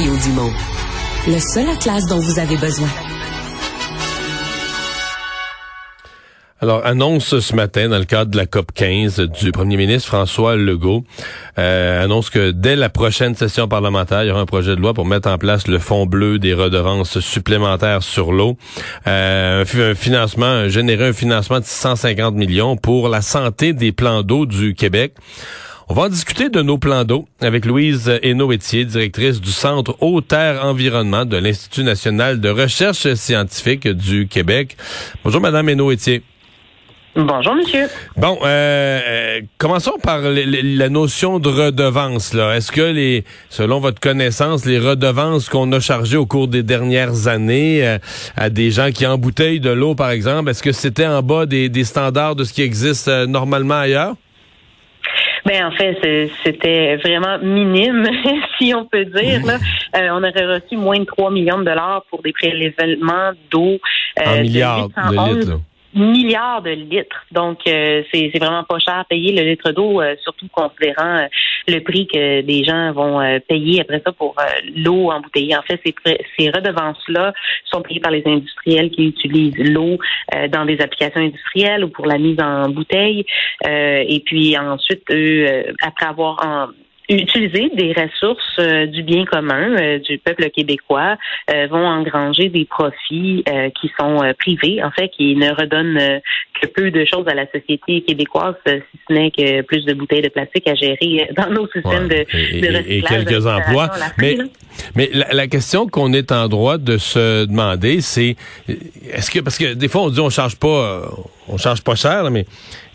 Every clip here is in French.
Le seul atlas dont vous avez besoin. Alors, annonce ce matin, dans le cadre de la COP 15 du premier ministre François Legault, euh, annonce que dès la prochaine session parlementaire, il y aura un projet de loi pour mettre en place le fonds bleu des redevances supplémentaires sur l'eau. Euh, un financement, générer un financement de 150 millions pour la santé des plans d'eau du Québec. On va en discuter de nos plans d'eau avec Louise Hainaut-Étier, directrice du Centre Eau-Terre Environnement de l'Institut national de recherche scientifique du Québec. Bonjour, Madame Hainaut-Étier. Bonjour, monsieur. Bon, euh, euh commençons par la notion de redevance. Là, est-ce que les, selon votre connaissance, les redevances qu'on a chargées au cours des dernières années euh, à des gens qui embouteillent de l'eau, par exemple, est-ce que c'était en bas des, standards de ce qui existe euh, normalement ailleurs? Ben en fait, c'était vraiment minime, si on peut dire. Là. on aurait reçu moins de 3 millions de dollars pour des prélèvements d'eau. Euh, milliards de litres. Là milliards de litres. Donc, euh, c'est vraiment pas cher à payer le litre d'eau, euh, surtout considérant euh, le prix que les gens vont payer après ça pour l'eau embouteillée. En fait, ces, ces redevances-là sont payées par les industriels qui utilisent l'eau dans des applications industrielles ou pour la mise en bouteille. et puis ensuite, eux, après avoir en utiliser des ressources euh, du bien commun euh, du peuple québécois euh, vont engranger des profits qui sont privés, en fait, qui ne redonnent que peu de choses à la société québécoise, si ce n'est que plus de bouteilles de plastique à gérer dans nos systèmes de, de, recyclage. Et, quelques emplois. Mais, mais la, la question qu'on est en droit de se demander, c'est est-ce que parce que des fois on dit on charge pas, on charge pas cher, mais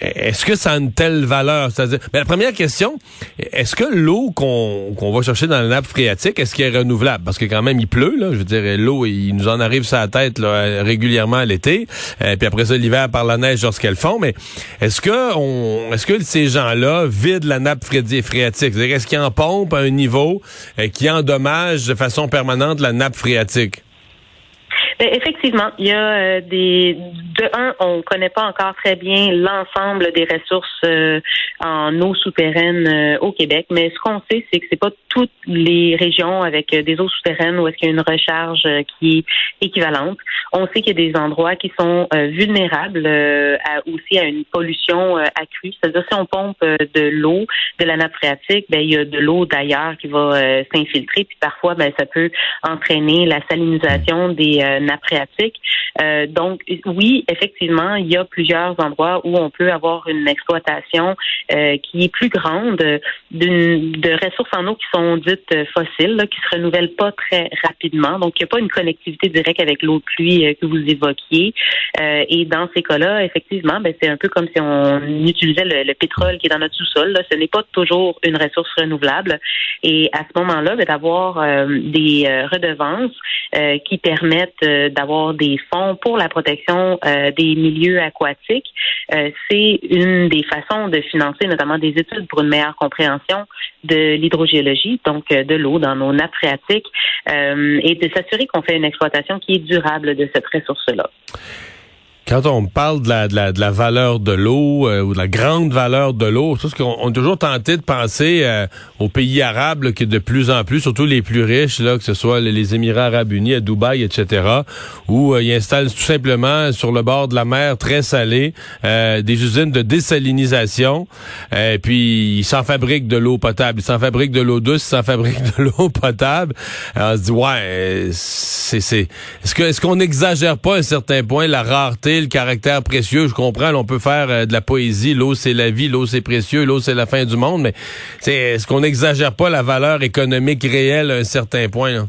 est-ce que ça a une telle valeur? C'est-à-dire, mais la première question, est-ce que l'eau qu'on va chercher dans la nappe phréatique, est-ce qu'elle est renouvelable? Parce que quand même, il pleut, là. Je veux dire, l'eau, il nous en arrive sur la tête là, régulièrement à l'été. Euh, puis après ça, l'hiver par la neige lorsqu'elle fond. Mais est-ce que on est-ce que ces gens-là vident la nappe phréatique? C'est-à-dire, est-ce qu'ils en pompent à un niveau euh, qui endommage de façon permanente la nappe phréatique? Ben, effectivement, il y a euh, des de un, on connaît pas encore très bien l'ensemble des ressources euh, en eau souterraine euh, au Québec, mais ce qu'on sait, c'est que c'est pas toutes les régions avec des eaux souterraines où est-ce qu'il y a une recharge qui est équivalente. On sait qu'il y a des endroits qui sont vulnérables à, aussi à une pollution accrue. C'est-à-dire si on pompe de l'eau de la nappe phréatique, ben il y a de l'eau d'ailleurs qui va s'infiltrer, puis parfois ben ça peut entraîner la salinisation des Euh, donc, oui, effectivement, il y a plusieurs endroits où on peut avoir une exploitation euh, qui est plus grande de ressources en eau qui sont dites fossiles, qui se renouvellent pas très rapidement. Donc, il n'y a pas une connectivité directe avec l'eau de pluie euh, que vous évoquiez. et dans ces cas-là, effectivement, ben, c'est un peu comme si on utilisait le, pétrole qui est dans notre sous-sol. Ce n'est pas toujours une ressource renouvelable. Et à ce moment-là, ben, d'avoir des redevances qui permettent euh, d'avoir des fonds pour la protection euh, des milieux aquatiques. Euh, c'est une des façons de financer notamment des études pour une meilleure compréhension de l'hydrogéologie, donc de l'eau dans nos nappes phréatiques, et de s'assurer qu'on fait une exploitation qui est durable de cette ressource-là. Quand on parle de la, de la, de la valeur de l'eau euh, ou de la grande valeur de l'eau, c'est qu'on on a toujours tenté de penser euh, aux pays arabes qui de plus en plus, surtout les plus riches, là, que ce soit les Émirats arabes unis, à Dubaï, etc., où euh, ils installent tout simplement sur le bord de la mer très salée des usines de désalinisation, et puis ils s'en fabriquent de l'eau potable, ils s'en fabriquent de l'eau douce, ils s'en fabriquent de l'eau potable. Alors, on se dit ouais, c'est c'est est-ce que est-ce qu'on n'exagère pas à un certain point la rareté le caractère précieux. Je comprends, on peut faire euh, de la poésie. L'eau, c'est la vie. L'eau, c'est précieux. L'eau, c'est la fin du monde. Mais est-ce qu'on n'exagère pas la valeur économique réelle à un certain point?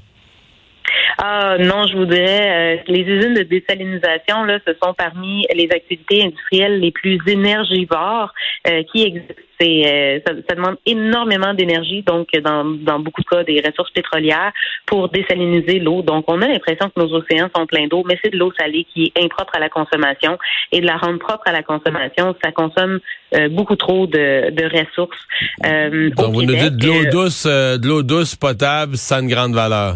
Ah non, je voudrais. Euh, les usines de désalinisation, là, ce sont parmi les activités industrielles les plus énergivores euh, qui existent. C'est, ça, ça, demande énormément d'énergie, donc dans, dans beaucoup de cas des ressources pétrolières pour désaliniser l'eau. Donc on a l'impression que nos océans sont pleins d'eau, mais c'est de l'eau salée qui est impropre à la consommation et de la rendre propre à la consommation, ça consomme beaucoup trop de, de ressources. donc vous nous dites de l'eau douce, de l'eau douce potable, ça a une grande valeur.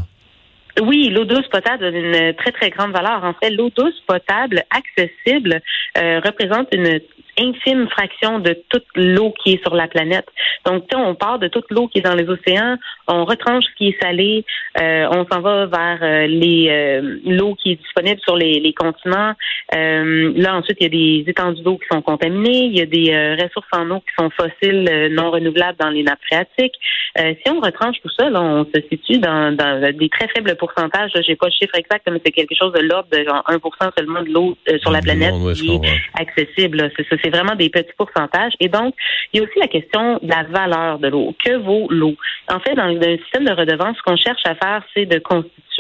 Oui, l'eau douce potable a une très, très grande valeur. En fait, l'eau douce potable accessible euh, représente une infime fraction de toute l'eau qui est sur la planète. Donc, on part de toute l'eau qui est dans les océans, on retranche ce qui est salé, euh, on s'en va vers euh, les euh, l'eau qui est disponible sur les, les continents. là, ensuite, il y a des étendues d'eau qui sont contaminées, il y a des ressources en eau qui sont fossiles, non renouvelables dans les nappes phréatiques. si on retranche tout ça, là, on se situe dans, dans des très faibles pourcentages. J'ai pas le chiffre exact, mais c'est quelque chose de l'ordre de genre 1 seulement de l'eau sur la planète qui est accessible. C'est ça, c'est vraiment des petits pourcentages. Et donc, il y a aussi la question de la valeur de l'eau. Que vaut l'eau? En fait, dans le système de redevance, ce qu'on cherche à faire, c'est de constituer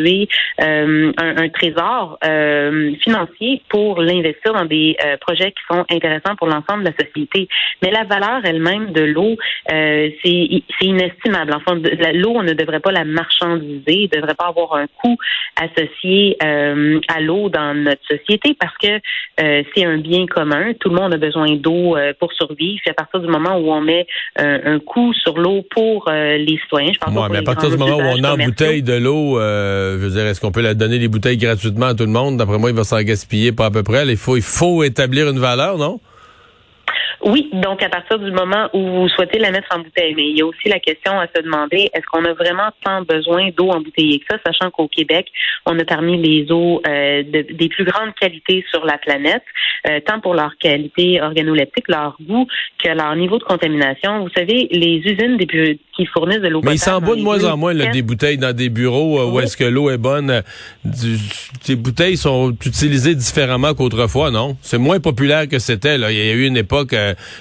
euh, un, trésor euh, financier pour l'investir dans des euh, projets qui sont intéressants pour l'ensemble de la société. Mais la valeur elle-même de l'eau, c'est inestimable. Enfin, l'eau, on ne devrait pas la marchandiser, il ne devrait pas avoir un coût associé à l'eau dans notre société parce que c'est un bien commun. Tout le monde a besoin d'eau pour survivre. à partir du moment où on met un coût sur l'eau pour les citoyens, je pense mais à partir du moment où on a une bouteille de l'eau, euh, veux est-ce qu'on peut la donner des bouteilles gratuitement à tout le monde? D'après moi, il va s'en gaspiller pas à peu près. Il faut, établir une valeur, non? Oui, donc à partir du moment où vous souhaitez la mettre en bouteille, mais il y a aussi la question à se demander est-ce qu'on a vraiment tant besoin d'eau embouteillée que ça, sachant qu'au Québec, on a parmi les eaux euh, des plus grandes qualités sur la planète, euh, tant pour leur qualité organoleptique, leur goût, que leur niveau de contamination. Vous savez, les usines des, qui fournissent de l'eau Mais ils s'en de moins en moins des bouteilles dans des bureaux euh, où est-ce que l'eau est bonne. ces bouteilles sont utilisées différemment qu'autrefois, non? C'est moins populaire que c'était. Il y a eu une époque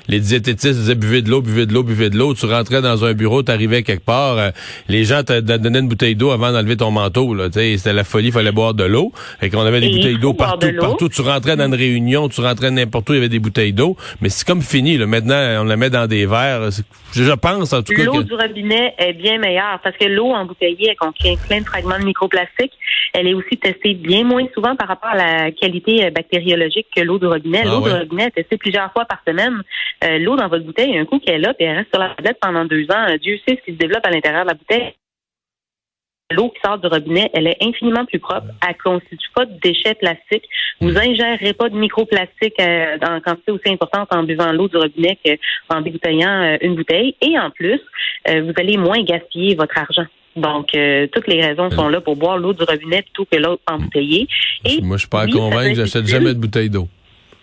les diététistes disaient buvez de l'eau, buvez de l'eau, buvez de l'eau. Tu rentrais dans un bureau, tu arrivais quelque part, euh, les gens te donnaient une bouteille d'eau avant d'enlever ton manteau. C'était la folie, il fallait boire de l'eau. Et qu'on avait des bouteilles d'eau partout, partout. Tu rentrais dans une réunion, tu rentrais n'importe où, il y avait des bouteilles d'eau. Mais c'est comme fini. Là. Maintenant, on la met dans des verres. Je pense en tout cas. Du robinet est bien meilleure parce que l'eau embouteillée, elle contient plein de fragments de microplastiques. Elle est aussi testée bien moins souvent par rapport à la qualité euh, bactériologique que l'eau du robinet. Ah l'eau du robinet est testée plusieurs fois par semaine. Euh, l'eau dans votre bouteille, un coup qu'elle est là, puis elle reste sur la tablette pendant deux ans. Euh, Dieu sait ce qui se développe à l'intérieur de la bouteille. L'eau qui sort du robinet, elle est infiniment plus propre. Elle ne constitue pas de déchets plastiques. Vous ingérerez pas de microplastiques euh, en quantité aussi importante en buvant l'eau du robinet qu'en débouteillant une bouteille. Et en plus, vous allez moins gaspiller votre argent. Donc, toutes les raisons sont là pour boire l'eau du robinet plutôt que l'eau embouteillée. Et Moi, je suis pas oui, convaincu, j'achète jamais de bouteille d'eau.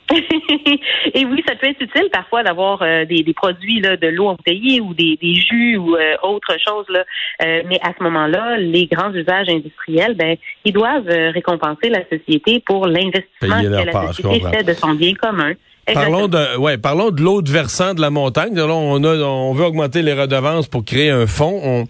Et oui, ça peut être utile parfois d'avoir euh, des, produits là, de l'eau embouteillée ou des, jus ou euh, autre chose. Là. Euh, mais à ce moment-là, les grands usages industriels, ben, ils doivent récompenser la société pour l'investissement que la société fait de son bien commun. Parlons de, ouais, parlons de l'autre versant de la montagne. Là, on a, on veut augmenter les redevances pour créer un fonds. On,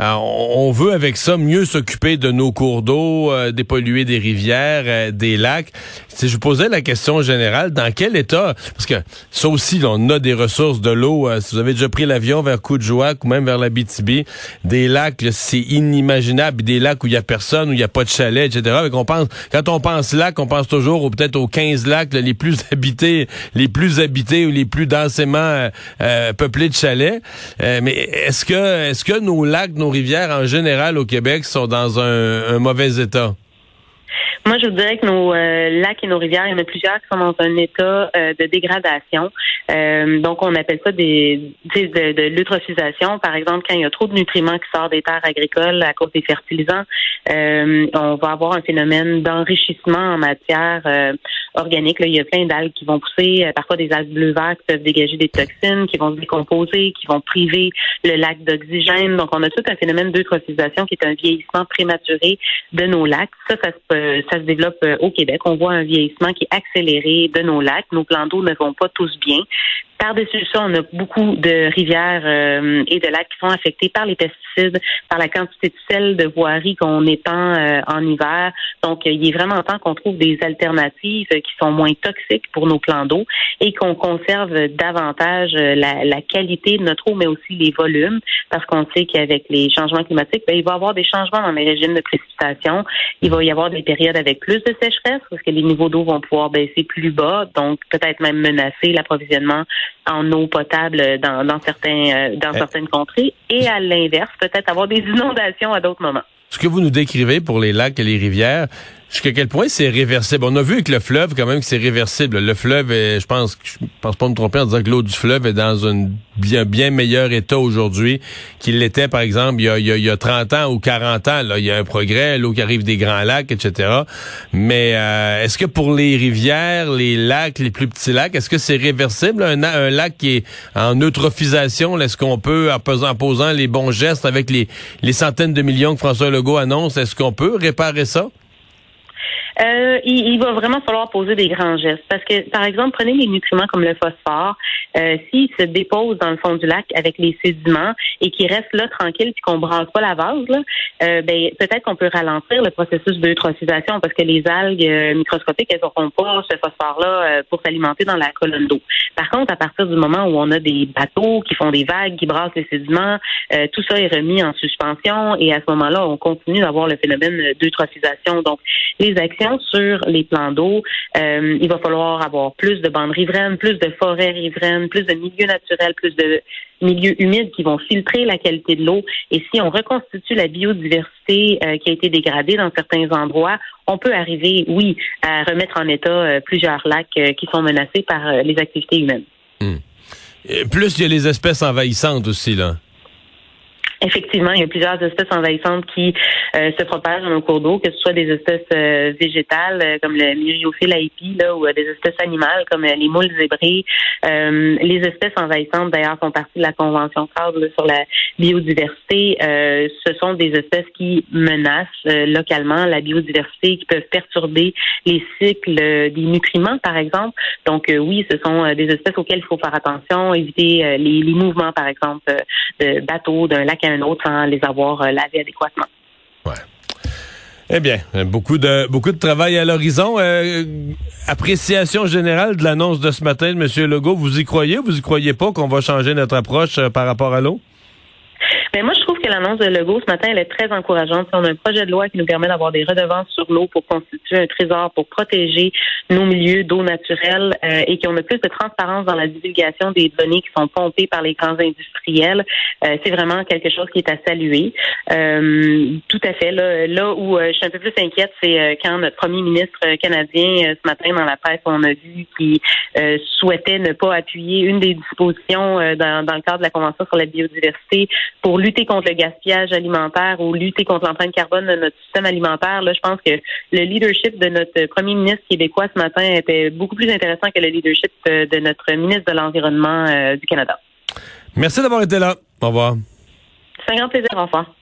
euh, on veut avec ça mieux s'occuper de nos cours d'eau, euh, dépolluer des rivières, euh, des lacs. Si je vous posais la question générale, dans quel état, parce que ça aussi, on a des ressources de l'eau. si vous avez déjà pris l'avion vers Coudjouac ou même vers la BTB, des lacs, c'est inimaginable. Des lacs où il y a personne, où il y a pas de chalet, etc. on pense, quand on pense lac, on pense toujours peut-être aux 15 lacs les plus habités les plus habités ou les plus densément euh, euh, peuplés de chalets. Euh, mais est-ce que est-ce que nos lacs, nos rivières en général au Québec sont dans un mauvais état? Moi, je vous dirais que nos euh, lacs et nos rivières, il y en a plusieurs qui sont dans un état euh, de dégradation. Euh, donc, on appelle ça des de, de l'eutrophisation. Par exemple, quand il y a trop de nutriments qui sortent des terres agricoles à cause des fertilisants, on va avoir un phénomène d'enrichissement en matière organique. Là, il y a plein d'algues qui vont pousser, parfois des algues bleu-vert qui peuvent dégager des toxines, qui vont se décomposer, qui vont priver le lac d'oxygène. Donc, on a tout un phénomène d'eutrophisation qui est un vieillissement prématuré de nos lacs. Ça, ça se ça se développe euh, au Québec. On voit un vieillissement qui est accéléré de nos lacs. Nos plans d'eau ne vont pas tous bien. Par-dessus ça, on a beaucoup de rivières euh, et de lacs qui sont affectés par les pesticides, par la quantité de sel de voirie qu'on étend euh, en hiver. Donc, il est vraiment temps qu'on trouve des alternatives qui sont moins toxiques pour nos plans d'eau et qu'on conserve davantage la, qualité de notre eau, mais aussi les volumes, parce qu'on sait qu'avec les changements climatiques, ben, il va y avoir des changements dans les régimes de précipitation. Il va y avoir des périodes avec plus de sécheresse, parce que les niveaux d'eau vont pouvoir baisser plus bas, donc peut-être même menacer l'approvisionnement en eau potable dans, dans certains euh, dans eh. certaines contrées et à l'inverse, peut-être avoir des inondations à d'autres moments. Ce que vous nous décrivez pour les lacs et les rivières, Jusqu'à quel point c'est réversible? On a vu avec le fleuve quand même c'est réversible. Le fleuve est, je pense, je pense pas me tromper en disant que l'eau du fleuve est dans un bien, bien meilleur état aujourd'hui qu'il l'était, par exemple, il y, a, il, y a, 30 ans ou 40 ans. Là, il y a un progrès, l'eau qui arrive des grands lacs, etc. Mais euh, est-ce que pour les rivières, les lacs, les plus petits lacs, est-ce que c'est réversible? Un, un, lac qui est en eutrophisation, est-ce qu'on peut, en posant, posant les bons gestes avec les, les centaines de millions que François Legault annonce, est-ce qu'on peut réparer ça? Euh, il, va vraiment falloir poser des grands gestes parce que, par exemple, prenez les nutriments comme le phosphore. Euh, S'il se dépose dans le fond du lac avec les sédiments et qu'il reste là tranquille puis qu'on brasse pas la vase, là, euh, ben, peut-être qu'on peut ralentir le processus d'eutrophisation parce que les algues euh, microscopiques, elles n'auront pas ce phosphore-là euh, pour s'alimenter dans la colonne d'eau. Par contre, à partir du moment où on a des bateaux qui font des vagues, qui brassent les sédiments, tout ça est remis en suspension et à ce moment-là, on continue d'avoir le phénomène d'eutrophisation. Donc, les actions sur les plans d'eau. Euh, il va falloir avoir plus de bandes riveraines, plus de forêts riveraines, plus de milieux naturels, plus de milieux humides qui vont filtrer la qualité de l'eau. Et si on reconstitue la biodiversité euh, qui a été dégradée dans certains endroits, on peut arriver, oui, à remettre en état euh, plusieurs lacs qui sont menacés par les activités humaines. Hmm. plus il y a les espèces envahissantes aussi, là. Effectivement, il y a plusieurs espèces envahissantes qui euh, se propagent dans nos cours d'eau, que ce soit des espèces euh, végétales euh, comme le myriophile aipi, là, ou des espèces animales comme les moules zébrés. les espèces envahissantes, d'ailleurs, font partie de la Convention cadre sur la biodiversité. ce sont des espèces qui menacent localement la biodiversité, qui peuvent perturber les cycles des nutriments, par exemple. Donc, oui, ce sont des espèces auxquelles il faut faire attention, éviter les, les mouvements, par exemple, de bateaux, d'un lac un autre sans les avoir lavés adéquatement. Ouais. Eh bien, beaucoup de beaucoup de travail à l'horizon. Euh, appréciation générale de l'annonce de ce matin de M. Legault. Vous y croyez ou vous y croyez pas qu'on va changer notre approche euh, par rapport à l'eau? Mais moi, je trouve que l'annonce de Legault ce matin, elle est très encourageante. On a un projet de loi qui nous permet d'avoir des redevances sur l'eau pour constituer un trésor pour protéger nos milieux d'eau naturelle euh, et qu'on a plus de transparence dans la divulgation des données qui sont pompées par les grands industriels. Euh, c'est vraiment quelque chose qui est à saluer. Euh, tout à fait. Là, là où je suis un peu plus inquiète, c'est quand notre premier ministre canadien ce matin dans la presse, on a vu qu'il souhaitait ne pas appuyer une des dispositions dans, dans le cadre de la Convention sur la biodiversité pour lutter contre le gaspillage alimentaire ou lutter contre l'empreinte carbone de notre système alimentaire, là, je pense que le leadership de notre premier ministre québécois ce matin était beaucoup plus intéressant que le leadership euh, de notre ministre de l'Environnement euh, du Canada. Merci d'avoir été là. Au revoir. C'est un grand plaisir. Au revoir.